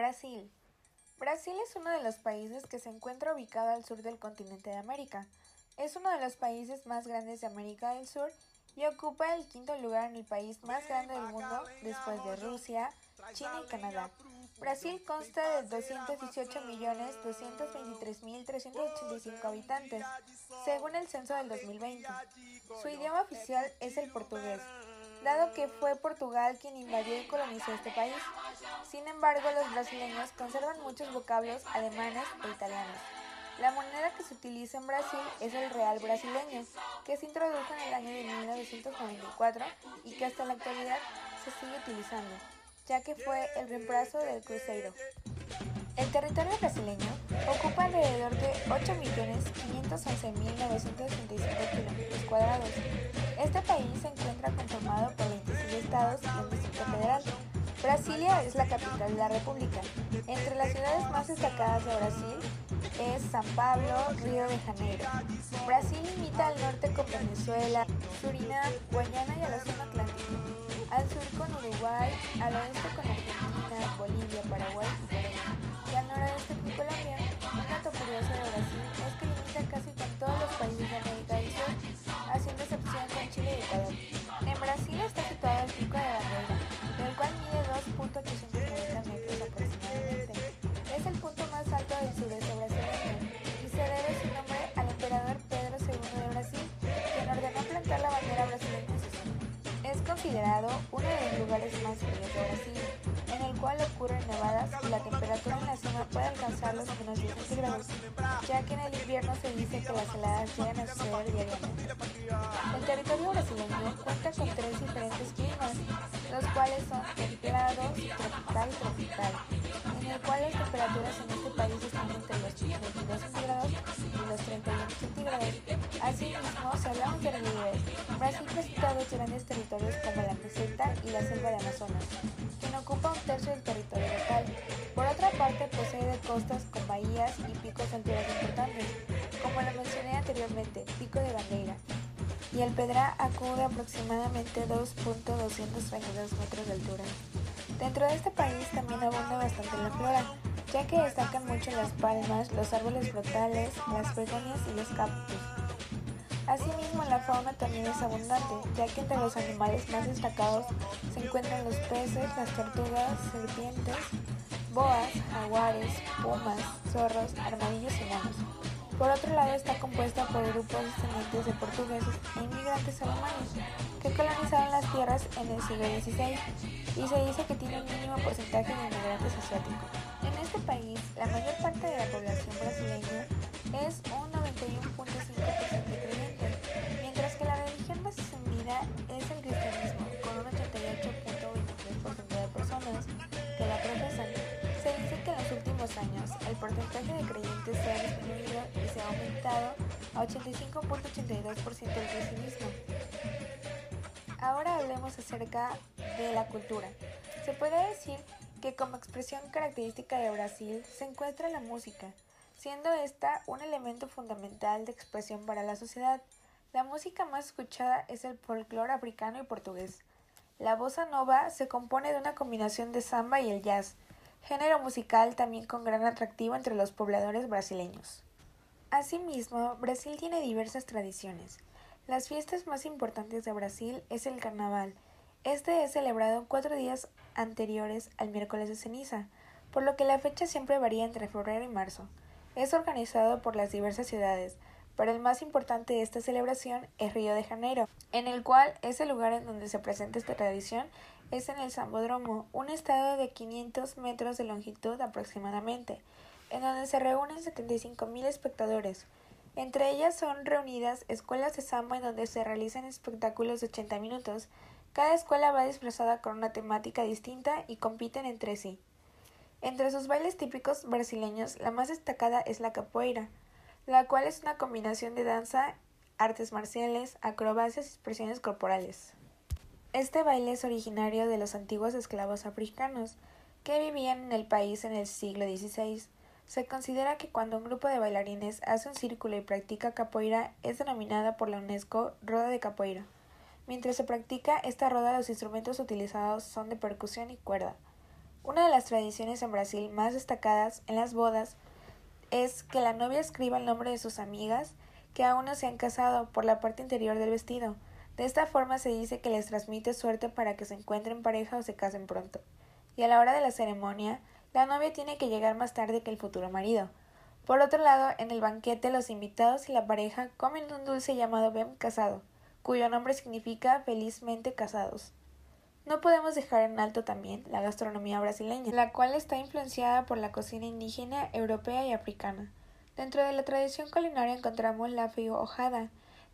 Brasil. Brasil es uno de los países que se encuentra ubicado al sur del continente de América. Es uno de los países más grandes de América del Sur y ocupa el quinto lugar en el país más grande del mundo después de Rusia, China y Canadá. Brasil consta de 218.223.385 habitantes, según el censo del 2020. Su idioma oficial es el portugués, dado que fue Portugal quien invadió y colonizó este país. Sin embargo, los brasileños conservan muchos vocablos alemanes e italianos. La moneda que se utiliza en Brasil es el real brasileño, que se introdujo en el año de 1994 y que hasta la actualidad se sigue utilizando, ya que fue el reemplazo del cruzeiro. El territorio brasileño ocupa alrededor de 8.511.965 kilómetros cuadrados. Este país se encuentra Brasilia es la capital de la república. Entre las ciudades más destacadas de Brasil es San Pablo, Río de Janeiro. Brasil limita al norte con Venezuela, Surinam, Guayana y al océano Atlántico. Al sur con Uruguay, al oeste con Argentina, Bolivia, Paraguay considerado uno de los lugares más fríos de Brasil, en el cual ocurren nevadas y la temperatura en la zona puede alcanzar los menos 10 centígrados, ya que en el invierno se dice que las heladas llegan a suceder diariamente. El territorio brasileño cuenta con tres diferentes climas, los cuales son templados, tropical y tropical, en el cual las temperaturas en este país están entre los 22 centígrados y los 31 centígrados. Asimismo, si hablamos de relieve, Brasil presenta dos grandes territorios como la meseta y la selva de Amazonas, quien ocupa un tercio del territorio local. Por otra parte, posee de costas con bahías y picos alturas importantes, como lo mencioné anteriormente, Pico de Bandeira, y el Pedra acude aproximadamente 2.222 metros de altura. Dentro de este país también abunda bastante la flora, ya que destacan mucho las palmas, los árboles frutales, las begonias y los cactus. Asimismo, la fauna también es abundante, ya que entre los animales más destacados se encuentran los peces, las tortugas, serpientes, boas, jaguares, pumas, zorros, armadillos y monos. Por otro lado, está compuesta por grupos descendientes de portugueses e inmigrantes alemanes que colonizaron las tierras en el siglo XVI y se dice que tiene un mínimo porcentaje de inmigrantes asiáticos. En este país, la mayor parte de la población aumentado a 85.82% del cristianismo. Ahora hablemos acerca de la cultura. Se puede decir que como expresión característica de Brasil se encuentra la música, siendo esta un elemento fundamental de expresión para la sociedad. La música más escuchada es el folclore africano y portugués. La bossa nova se compone de una combinación de samba y el jazz, género musical también con gran atractivo entre los pobladores brasileños. Asimismo, Brasil tiene diversas tradiciones. Las fiestas más importantes de Brasil es el carnaval. Este es celebrado cuatro días anteriores al miércoles de ceniza, por lo que la fecha siempre varía entre febrero y marzo. Es organizado por las diversas ciudades, pero el más importante de esta celebración es Río de Janeiro, en el cual es el lugar en donde se presenta esta tradición es en el Sambódromo, un estadio de 500 metros de longitud aproximadamente, en donde se reúnen 75.000 espectadores. Entre ellas son reunidas escuelas de samba en donde se realizan espectáculos de 80 minutos. Cada escuela va disfrazada con una temática distinta y compiten entre sí. Entre sus bailes típicos brasileños, la más destacada es la capoeira, la cual es una combinación de danza, artes marciales, acrobacias y expresiones corporales. Este baile es originario de los antiguos esclavos africanos que vivían en el país en el siglo XVI. Se considera que cuando un grupo de bailarines hace un círculo y practica capoeira es denominada por la UNESCO roda de capoeira. Mientras se practica esta roda los instrumentos utilizados son de percusión y cuerda. Una de las tradiciones en Brasil más destacadas en las bodas es que la novia escriba el nombre de sus amigas que aún no se han casado por la parte interior del vestido. De esta forma se dice que les transmite suerte para que se encuentren pareja o se casen pronto. Y a la hora de la ceremonia, la novia tiene que llegar más tarde que el futuro marido. Por otro lado, en el banquete los invitados y la pareja comen un dulce llamado Bem casado, cuyo nombre significa felizmente casados. No podemos dejar en alto también la gastronomía brasileña, la cual está influenciada por la cocina indígena, europea y africana. Dentro de la tradición culinaria encontramos la hojada.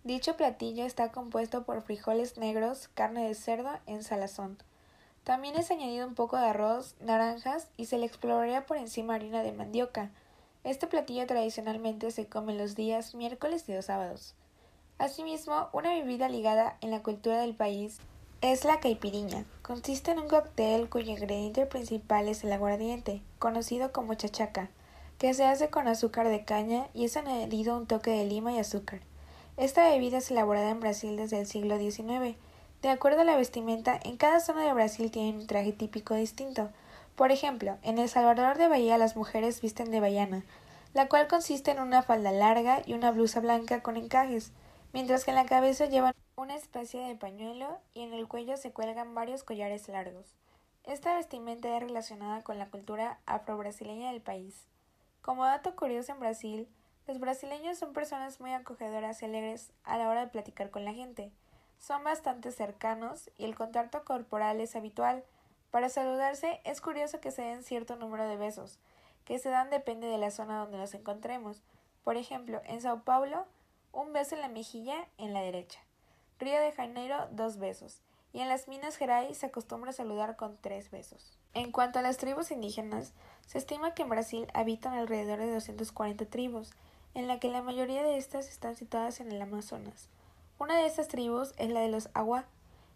Dicho platillo está compuesto por frijoles negros, carne de cerdo en salazón. También es añadido un poco de arroz, naranjas y se le exploraría por encima harina de mandioca. Este platillo tradicionalmente se come los días miércoles y los sábados. Asimismo, una bebida ligada en la cultura del país es la caipiriña. Consiste en un cóctel cuyo ingrediente principal es el aguardiente, conocido como chachaca, que se hace con azúcar de caña y es añadido un toque de lima y azúcar. Esta bebida es elaborada en Brasil desde el siglo XIX. De acuerdo a la vestimenta, en cada zona de Brasil tienen un traje típico distinto. Por ejemplo, en El Salvador de Bahía las mujeres visten de bayana, la cual consiste en una falda larga y una blusa blanca con encajes, mientras que en la cabeza llevan una especie de pañuelo y en el cuello se cuelgan varios collares largos. Esta vestimenta es relacionada con la cultura afro-brasileña del país. Como dato curioso en Brasil, los brasileños son personas muy acogedoras y alegres a la hora de platicar con la gente. Son bastante cercanos y el contacto corporal es habitual. Para saludarse es curioso que se den cierto número de besos, que se dan depende de la zona donde nos encontremos. Por ejemplo, en Sao Paulo, un beso en la mejilla en la derecha. Río de Janeiro, dos besos. Y en las Minas Gerais se acostumbra a saludar con tres besos. En cuanto a las tribus indígenas, se estima que en Brasil habitan alrededor de 240 tribus, en la que la mayoría de estas están situadas en el Amazonas. Una de estas tribus es la de los Agua,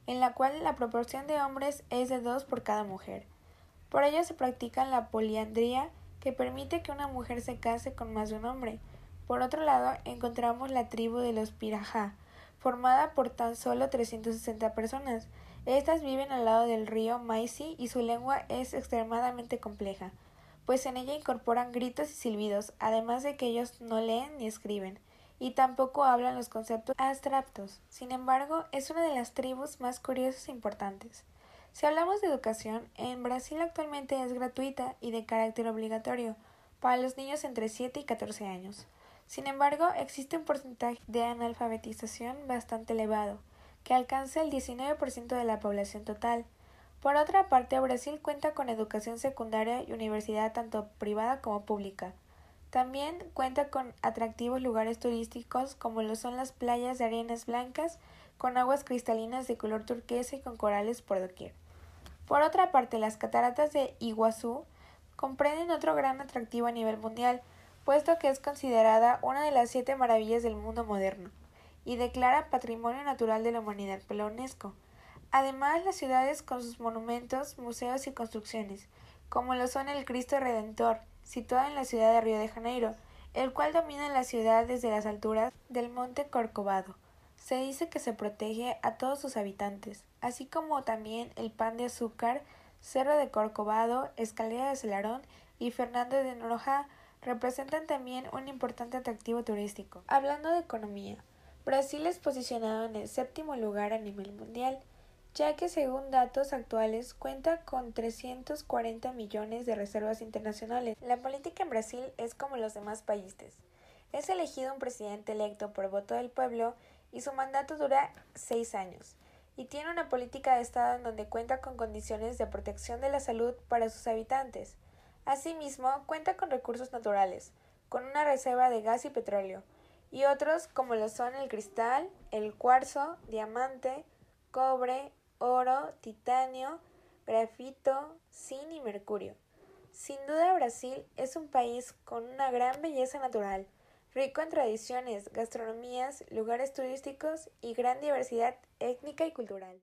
en la cual la proporción de hombres es de dos por cada mujer. Por ello se practica la poliandría, que permite que una mujer se case con más de un hombre. Por otro lado, encontramos la tribu de los Pirajá, formada por tan solo 360 personas. Estas viven al lado del río Maizi y su lengua es extremadamente compleja, pues en ella incorporan gritos y silbidos, además de que ellos no leen ni escriben, y tampoco hablan los conceptos abstractos. Sin embargo, es una de las tribus más curiosas e importantes. Si hablamos de educación, en Brasil actualmente es gratuita y de carácter obligatorio para los niños entre 7 y 14 años. Sin embargo, existe un porcentaje de analfabetización bastante elevado, que alcanza el 19% de la población total. Por otra parte, Brasil cuenta con educación secundaria y universidad tanto privada como pública. También cuenta con atractivos lugares turísticos como lo son las playas de arenas blancas con aguas cristalinas de color turquesa y con corales por doquier. Por otra parte, las cataratas de Iguazú comprenden otro gran atractivo a nivel mundial, puesto que es considerada una de las siete maravillas del mundo moderno y declara Patrimonio Natural de la Humanidad por la UNESCO. Además, las ciudades con sus monumentos, museos y construcciones, como lo son el Cristo Redentor, situado en la ciudad de Río de Janeiro, el cual domina la ciudad desde las alturas del monte Corcovado. Se dice que se protege a todos sus habitantes, así como también el pan de azúcar, Cerro de Corcovado, Escalera de Celarón y Fernando de Noroja representan también un importante atractivo turístico. Hablando de economía, Brasil es posicionado en el séptimo lugar a nivel mundial, ya que según datos actuales cuenta con 340 millones de reservas internacionales. La política en Brasil es como los demás países. Es elegido un presidente electo por voto del pueblo y su mandato dura seis años, y tiene una política de Estado en donde cuenta con condiciones de protección de la salud para sus habitantes. Asimismo, cuenta con recursos naturales, con una reserva de gas y petróleo, y otros como lo son el cristal, el cuarzo, diamante, cobre, oro, titanio, grafito, zinc y mercurio. Sin duda Brasil es un país con una gran belleza natural, rico en tradiciones, gastronomías, lugares turísticos y gran diversidad étnica y cultural.